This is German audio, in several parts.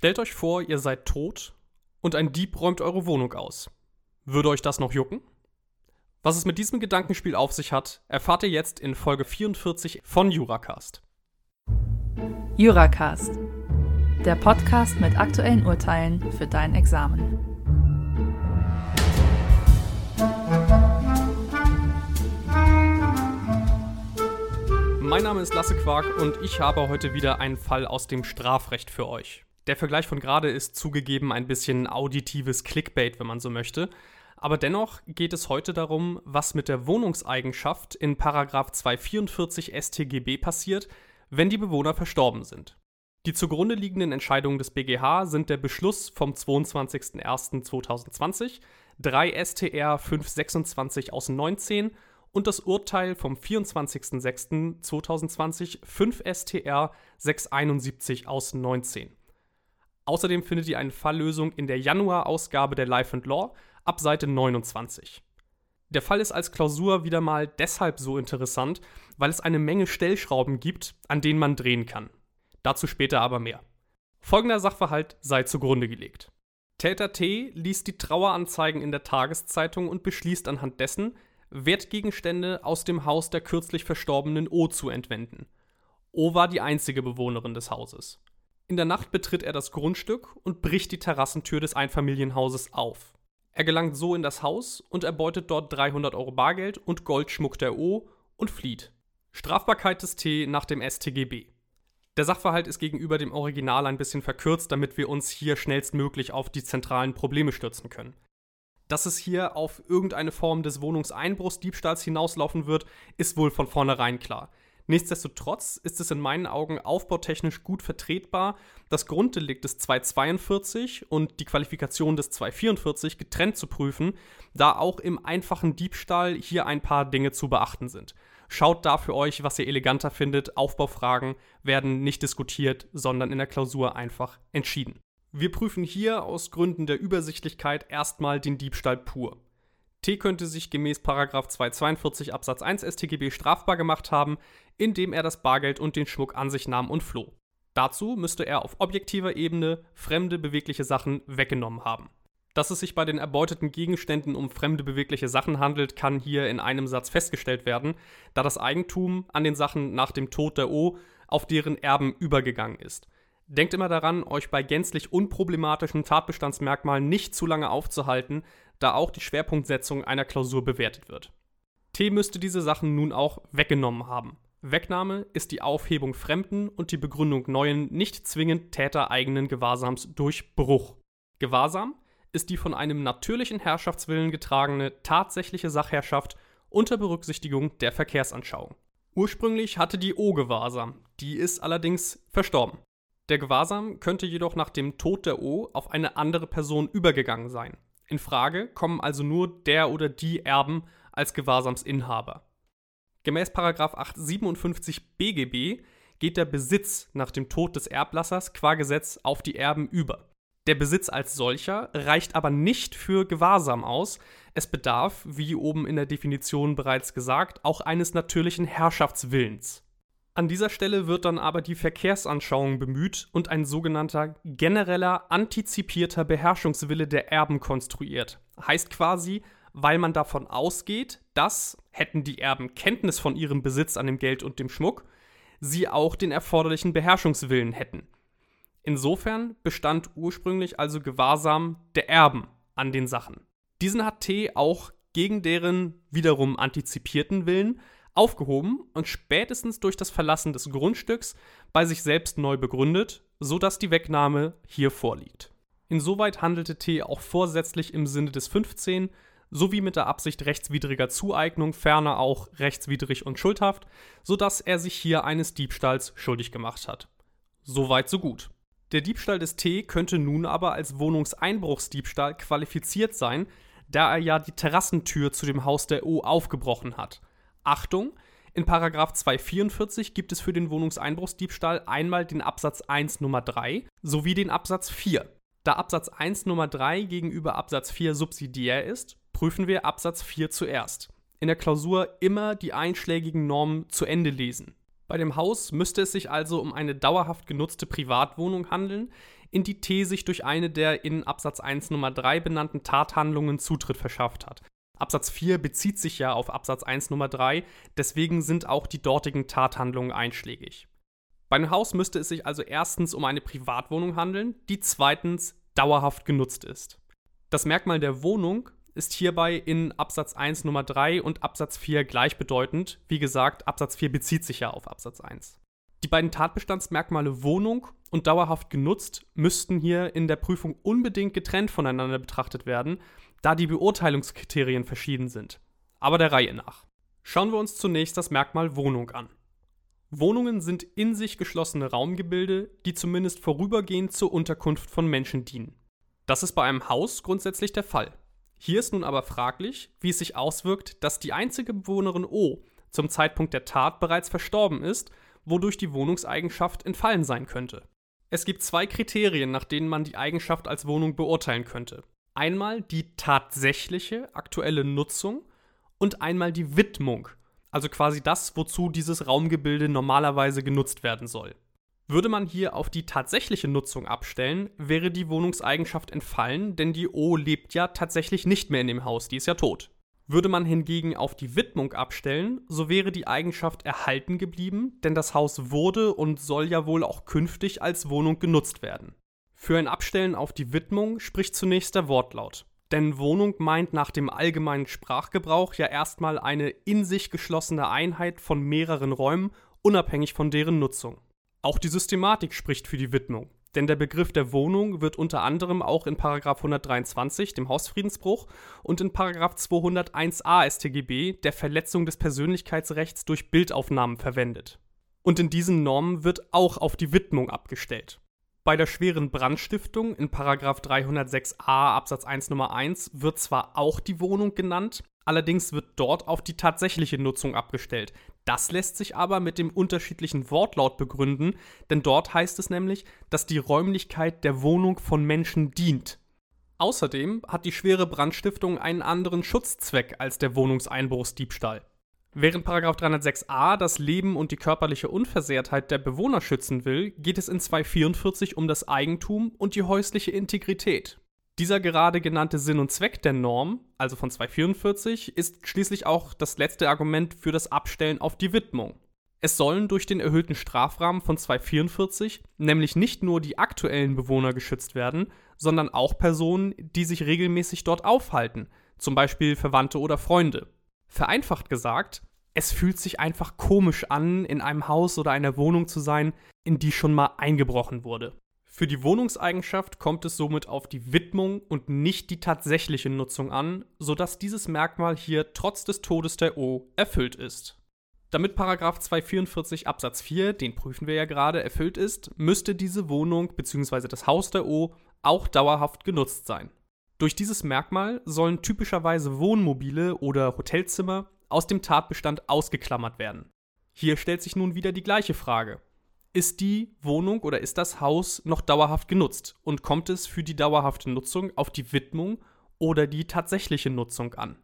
Stellt euch vor, ihr seid tot und ein Dieb räumt eure Wohnung aus. Würde euch das noch jucken? Was es mit diesem Gedankenspiel auf sich hat, erfahrt ihr jetzt in Folge 44 von Juracast. Juracast, der Podcast mit aktuellen Urteilen für dein Examen. Mein Name ist Lasse Quark und ich habe heute wieder einen Fall aus dem Strafrecht für euch. Der Vergleich von gerade ist zugegeben ein bisschen auditives Clickbait, wenn man so möchte. Aber dennoch geht es heute darum, was mit der Wohnungseigenschaft in 244 StGB passiert, wenn die Bewohner verstorben sind. Die zugrunde liegenden Entscheidungen des BGH sind der Beschluss vom 22.01.2020, 3 STR 526 aus 19 und das Urteil vom 24.06.2020, 5 STR 671 aus 19. Außerdem findet ihr eine Falllösung in der Januar-Ausgabe der Life and Law ab Seite 29. Der Fall ist als Klausur wieder mal deshalb so interessant, weil es eine Menge Stellschrauben gibt, an denen man drehen kann. Dazu später aber mehr. Folgender Sachverhalt sei zugrunde gelegt. Täter T liest die Traueranzeigen in der Tageszeitung und beschließt anhand dessen, Wertgegenstände aus dem Haus der kürzlich verstorbenen O zu entwenden. O war die einzige Bewohnerin des Hauses. In der Nacht betritt er das Grundstück und bricht die Terrassentür des Einfamilienhauses auf. Er gelangt so in das Haus und erbeutet dort 300 Euro Bargeld und Goldschmuck der O und flieht. Strafbarkeit des T nach dem StGB. Der Sachverhalt ist gegenüber dem Original ein bisschen verkürzt, damit wir uns hier schnellstmöglich auf die zentralen Probleme stürzen können. Dass es hier auf irgendeine Form des Wohnungseinbruchsdiebstahls hinauslaufen wird, ist wohl von vornherein klar. Nichtsdestotrotz ist es in meinen Augen aufbautechnisch gut vertretbar, das Grunddelikt des 242 und die Qualifikation des 244 getrennt zu prüfen, da auch im einfachen Diebstahl hier ein paar Dinge zu beachten sind. Schaut da für euch, was ihr eleganter findet. Aufbaufragen werden nicht diskutiert, sondern in der Klausur einfach entschieden. Wir prüfen hier aus Gründen der Übersichtlichkeit erstmal den Diebstahl pur. T könnte sich gemäß 242 Absatz 1 StGB strafbar gemacht haben, indem er das Bargeld und den Schmuck an sich nahm und floh. Dazu müsste er auf objektiver Ebene fremde bewegliche Sachen weggenommen haben. Dass es sich bei den erbeuteten Gegenständen um fremde bewegliche Sachen handelt, kann hier in einem Satz festgestellt werden, da das Eigentum an den Sachen nach dem Tod der O auf deren Erben übergegangen ist. Denkt immer daran, euch bei gänzlich unproblematischen Tatbestandsmerkmalen nicht zu lange aufzuhalten, da auch die Schwerpunktsetzung einer Klausur bewertet wird. T müsste diese Sachen nun auch weggenommen haben. Wegnahme ist die Aufhebung fremden und die Begründung neuen, nicht zwingend tätereigenen Gewahrsams durch Bruch. Gewahrsam ist die von einem natürlichen Herrschaftswillen getragene tatsächliche Sachherrschaft unter Berücksichtigung der Verkehrsanschauung. Ursprünglich hatte die O Gewahrsam, die ist allerdings verstorben. Der Gewahrsam könnte jedoch nach dem Tod der O auf eine andere Person übergegangen sein. In Frage kommen also nur der oder die Erben als Gewahrsamsinhaber. Gemäß 857 BGB geht der Besitz nach dem Tod des Erblassers qua Gesetz auf die Erben über. Der Besitz als solcher reicht aber nicht für Gewahrsam aus. Es bedarf, wie oben in der Definition bereits gesagt, auch eines natürlichen Herrschaftswillens. An dieser Stelle wird dann aber die Verkehrsanschauung bemüht und ein sogenannter genereller antizipierter Beherrschungswille der Erben konstruiert. Heißt quasi, weil man davon ausgeht, dass, hätten die Erben Kenntnis von ihrem Besitz an dem Geld und dem Schmuck, sie auch den erforderlichen Beherrschungswillen hätten. Insofern bestand ursprünglich also Gewahrsam der Erben an den Sachen. Diesen hat T auch gegen deren wiederum antizipierten Willen aufgehoben und spätestens durch das Verlassen des Grundstücks bei sich selbst neu begründet, sodass die Wegnahme hier vorliegt. Insoweit handelte T auch vorsätzlich im Sinne des 15 sowie mit der Absicht rechtswidriger Zueignung, ferner auch rechtswidrig und schuldhaft, sodass er sich hier eines Diebstahls schuldig gemacht hat. Soweit so gut. Der Diebstahl des T könnte nun aber als Wohnungseinbruchsdiebstahl qualifiziert sein, da er ja die Terrassentür zu dem Haus der O aufgebrochen hat. Achtung, in Paragraph 244 gibt es für den Wohnungseinbruchsdiebstahl einmal den Absatz 1 Nummer 3 sowie den Absatz 4. Da Absatz 1 Nummer 3 gegenüber Absatz 4 subsidiär ist, prüfen wir Absatz 4 zuerst. In der Klausur immer die einschlägigen Normen zu Ende lesen. Bei dem Haus müsste es sich also um eine dauerhaft genutzte Privatwohnung handeln, in die T sich durch eine der in Absatz 1 Nummer 3 benannten Tathandlungen Zutritt verschafft hat. Absatz 4 bezieht sich ja auf Absatz 1 Nummer 3, deswegen sind auch die dortigen Tathandlungen einschlägig. Bei einem Haus müsste es sich also erstens um eine Privatwohnung handeln, die zweitens dauerhaft genutzt ist. Das Merkmal der Wohnung ist hierbei in Absatz 1 Nummer 3 und Absatz 4 gleichbedeutend. Wie gesagt, Absatz 4 bezieht sich ja auf Absatz 1. Die beiden Tatbestandsmerkmale Wohnung und dauerhaft genutzt müssten hier in der Prüfung unbedingt getrennt voneinander betrachtet werden, da die Beurteilungskriterien verschieden sind. Aber der Reihe nach. Schauen wir uns zunächst das Merkmal Wohnung an. Wohnungen sind in sich geschlossene Raumgebilde, die zumindest vorübergehend zur Unterkunft von Menschen dienen. Das ist bei einem Haus grundsätzlich der Fall. Hier ist nun aber fraglich, wie es sich auswirkt, dass die einzige Bewohnerin O zum Zeitpunkt der Tat bereits verstorben ist, wodurch die Wohnungseigenschaft entfallen sein könnte. Es gibt zwei Kriterien, nach denen man die Eigenschaft als Wohnung beurteilen könnte. Einmal die tatsächliche aktuelle Nutzung und einmal die Widmung, also quasi das, wozu dieses Raumgebilde normalerweise genutzt werden soll. Würde man hier auf die tatsächliche Nutzung abstellen, wäre die Wohnungseigenschaft entfallen, denn die O lebt ja tatsächlich nicht mehr in dem Haus, die ist ja tot. Würde man hingegen auf die Widmung abstellen, so wäre die Eigenschaft erhalten geblieben, denn das Haus wurde und soll ja wohl auch künftig als Wohnung genutzt werden. Für ein Abstellen auf die Widmung spricht zunächst der Wortlaut. Denn Wohnung meint nach dem allgemeinen Sprachgebrauch ja erstmal eine in sich geschlossene Einheit von mehreren Räumen, unabhängig von deren Nutzung. Auch die Systematik spricht für die Widmung, denn der Begriff der Wohnung wird unter anderem auch in 123, dem Hausfriedensbruch, und in 201a StGB, der Verletzung des Persönlichkeitsrechts durch Bildaufnahmen, verwendet. Und in diesen Normen wird auch auf die Widmung abgestellt. Bei der schweren Brandstiftung in 306a Absatz 1 Nummer 1 wird zwar auch die Wohnung genannt, allerdings wird dort auf die tatsächliche Nutzung abgestellt. Das lässt sich aber mit dem unterschiedlichen Wortlaut begründen, denn dort heißt es nämlich, dass die Räumlichkeit der Wohnung von Menschen dient. Außerdem hat die schwere Brandstiftung einen anderen Schutzzweck als der Wohnungseinbruchsdiebstahl. Während 306a das Leben und die körperliche Unversehrtheit der Bewohner schützen will, geht es in 244 um das Eigentum und die häusliche Integrität. Dieser gerade genannte Sinn und Zweck der Norm, also von 244, ist schließlich auch das letzte Argument für das Abstellen auf die Widmung. Es sollen durch den erhöhten Strafrahmen von 244 nämlich nicht nur die aktuellen Bewohner geschützt werden, sondern auch Personen, die sich regelmäßig dort aufhalten, zum Beispiel Verwandte oder Freunde. Vereinfacht gesagt, es fühlt sich einfach komisch an, in einem Haus oder einer Wohnung zu sein, in die schon mal eingebrochen wurde. Für die Wohnungseigenschaft kommt es somit auf die Widmung und nicht die tatsächliche Nutzung an, sodass dieses Merkmal hier trotz des Todes der O erfüllt ist. Damit 244 Absatz 4, den prüfen wir ja gerade, erfüllt ist, müsste diese Wohnung bzw. das Haus der O auch dauerhaft genutzt sein. Durch dieses Merkmal sollen typischerweise Wohnmobile oder Hotelzimmer aus dem Tatbestand ausgeklammert werden. Hier stellt sich nun wieder die gleiche Frage. Ist die Wohnung oder ist das Haus noch dauerhaft genutzt und kommt es für die dauerhafte Nutzung auf die Widmung oder die tatsächliche Nutzung an?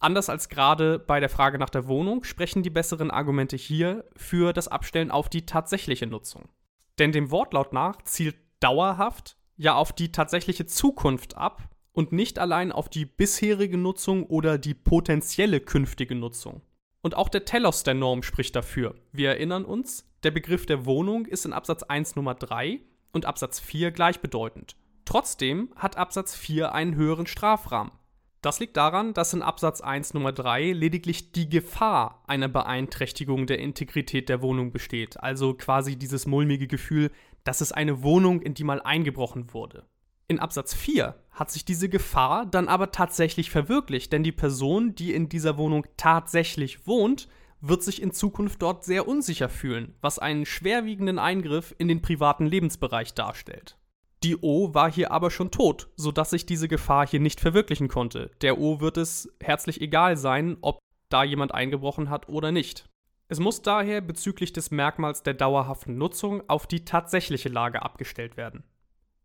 Anders als gerade bei der Frage nach der Wohnung sprechen die besseren Argumente hier für das Abstellen auf die tatsächliche Nutzung. Denn dem Wortlaut nach zielt dauerhaft ja auf die tatsächliche Zukunft ab und nicht allein auf die bisherige Nutzung oder die potenzielle künftige Nutzung. Und auch der Telos der Norm spricht dafür. Wir erinnern uns, der Begriff der Wohnung ist in Absatz 1 Nummer 3 und Absatz 4 gleichbedeutend. Trotzdem hat Absatz 4 einen höheren Strafrahmen. Das liegt daran, dass in Absatz 1 Nummer 3 lediglich die Gefahr einer Beeinträchtigung der Integrität der Wohnung besteht, also quasi dieses mulmige Gefühl, dass es eine Wohnung, in die mal eingebrochen wurde. In Absatz 4 hat sich diese Gefahr dann aber tatsächlich verwirklicht, denn die Person, die in dieser Wohnung tatsächlich wohnt, wird sich in Zukunft dort sehr unsicher fühlen, was einen schwerwiegenden Eingriff in den privaten Lebensbereich darstellt. Die O war hier aber schon tot, sodass sich diese Gefahr hier nicht verwirklichen konnte. Der O wird es herzlich egal sein, ob da jemand eingebrochen hat oder nicht. Es muss daher bezüglich des Merkmals der dauerhaften Nutzung auf die tatsächliche Lage abgestellt werden.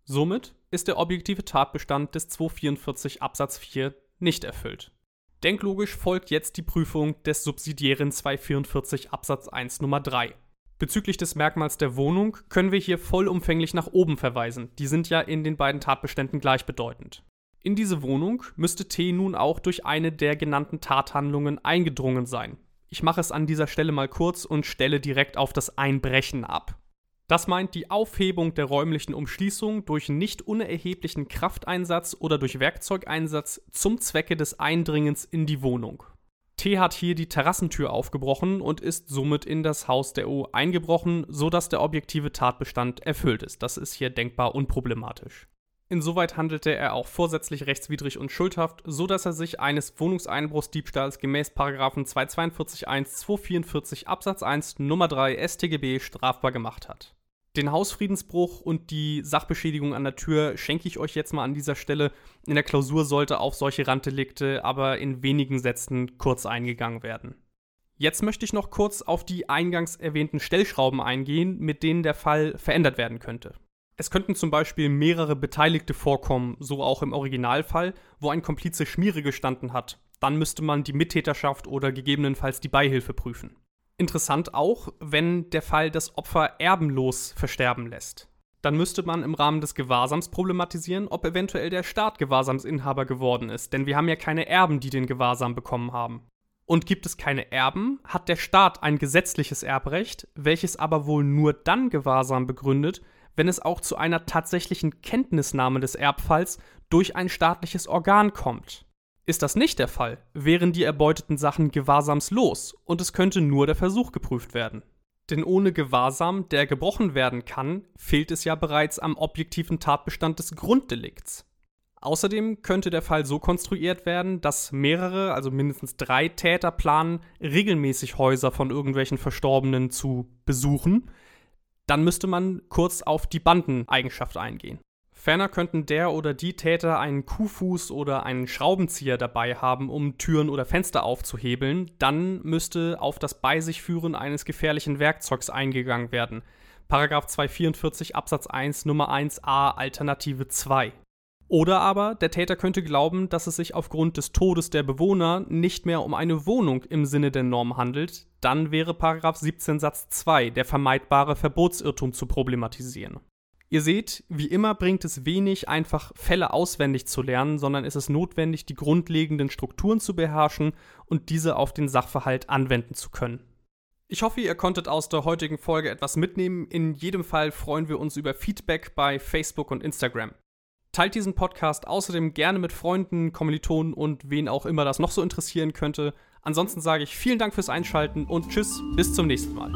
Somit ist der objektive Tatbestand des 244 Absatz 4 nicht erfüllt. Denklogisch folgt jetzt die Prüfung des subsidiären 244 Absatz 1 Nummer 3. Bezüglich des Merkmals der Wohnung können wir hier vollumfänglich nach oben verweisen. Die sind ja in den beiden Tatbeständen gleichbedeutend. In diese Wohnung müsste T nun auch durch eine der genannten Tathandlungen eingedrungen sein. Ich mache es an dieser Stelle mal kurz und stelle direkt auf das Einbrechen ab. Das meint die Aufhebung der räumlichen Umschließung durch nicht unerheblichen Krafteinsatz oder durch Werkzeugeinsatz zum Zwecke des Eindringens in die Wohnung. T hat hier die Terrassentür aufgebrochen und ist somit in das Haus der O eingebrochen, sodass der objektive Tatbestand erfüllt ist. Das ist hier denkbar unproblematisch. Insoweit handelte er auch vorsätzlich rechtswidrig und schuldhaft, so dass er sich eines Wohnungseinbruchsdiebstahls gemäß 242 1 244 Absatz 1 Nummer 3 StGB strafbar gemacht hat. Den Hausfriedensbruch und die Sachbeschädigung an der Tür schenke ich euch jetzt mal an dieser Stelle. In der Klausur sollte auf solche Randdelikte aber in wenigen Sätzen kurz eingegangen werden. Jetzt möchte ich noch kurz auf die eingangs erwähnten Stellschrauben eingehen, mit denen der Fall verändert werden könnte. Es könnten zum Beispiel mehrere Beteiligte vorkommen, so auch im Originalfall, wo ein Komplize Schmiere gestanden hat. Dann müsste man die Mittäterschaft oder gegebenenfalls die Beihilfe prüfen. Interessant auch, wenn der Fall das Opfer erbenlos versterben lässt. Dann müsste man im Rahmen des Gewahrsams problematisieren, ob eventuell der Staat Gewahrsamsinhaber geworden ist, denn wir haben ja keine Erben, die den Gewahrsam bekommen haben. Und gibt es keine Erben, hat der Staat ein gesetzliches Erbrecht, welches aber wohl nur dann Gewahrsam begründet, wenn es auch zu einer tatsächlichen Kenntnisnahme des Erbfalls durch ein staatliches Organ kommt. Ist das nicht der Fall, wären die erbeuteten Sachen gewahrsamslos und es könnte nur der Versuch geprüft werden. Denn ohne Gewahrsam, der gebrochen werden kann, fehlt es ja bereits am objektiven Tatbestand des Grunddelikts. Außerdem könnte der Fall so konstruiert werden, dass mehrere, also mindestens drei Täter planen, regelmäßig Häuser von irgendwelchen Verstorbenen zu besuchen. Dann müsste man kurz auf die Bandeneigenschaft eingehen. Ferner könnten der oder die Täter einen Kuhfuß oder einen Schraubenzieher dabei haben, um Türen oder Fenster aufzuhebeln. Dann müsste auf das Bei sich führen eines gefährlichen Werkzeugs eingegangen werden. Paragraph 244 Absatz 1 Nummer 1a Alternative 2. Oder aber der Täter könnte glauben, dass es sich aufgrund des Todes der Bewohner nicht mehr um eine Wohnung im Sinne der Norm handelt. Dann wäre Paragraph 17 Satz 2 der vermeidbare Verbotsirrtum zu problematisieren. Ihr seht, wie immer bringt es wenig, einfach Fälle auswendig zu lernen, sondern es ist notwendig, die grundlegenden Strukturen zu beherrschen und diese auf den Sachverhalt anwenden zu können. Ich hoffe, ihr konntet aus der heutigen Folge etwas mitnehmen. In jedem Fall freuen wir uns über Feedback bei Facebook und Instagram. Teilt diesen Podcast außerdem gerne mit Freunden, Kommilitonen und wen auch immer das noch so interessieren könnte. Ansonsten sage ich vielen Dank fürs Einschalten und tschüss, bis zum nächsten Mal.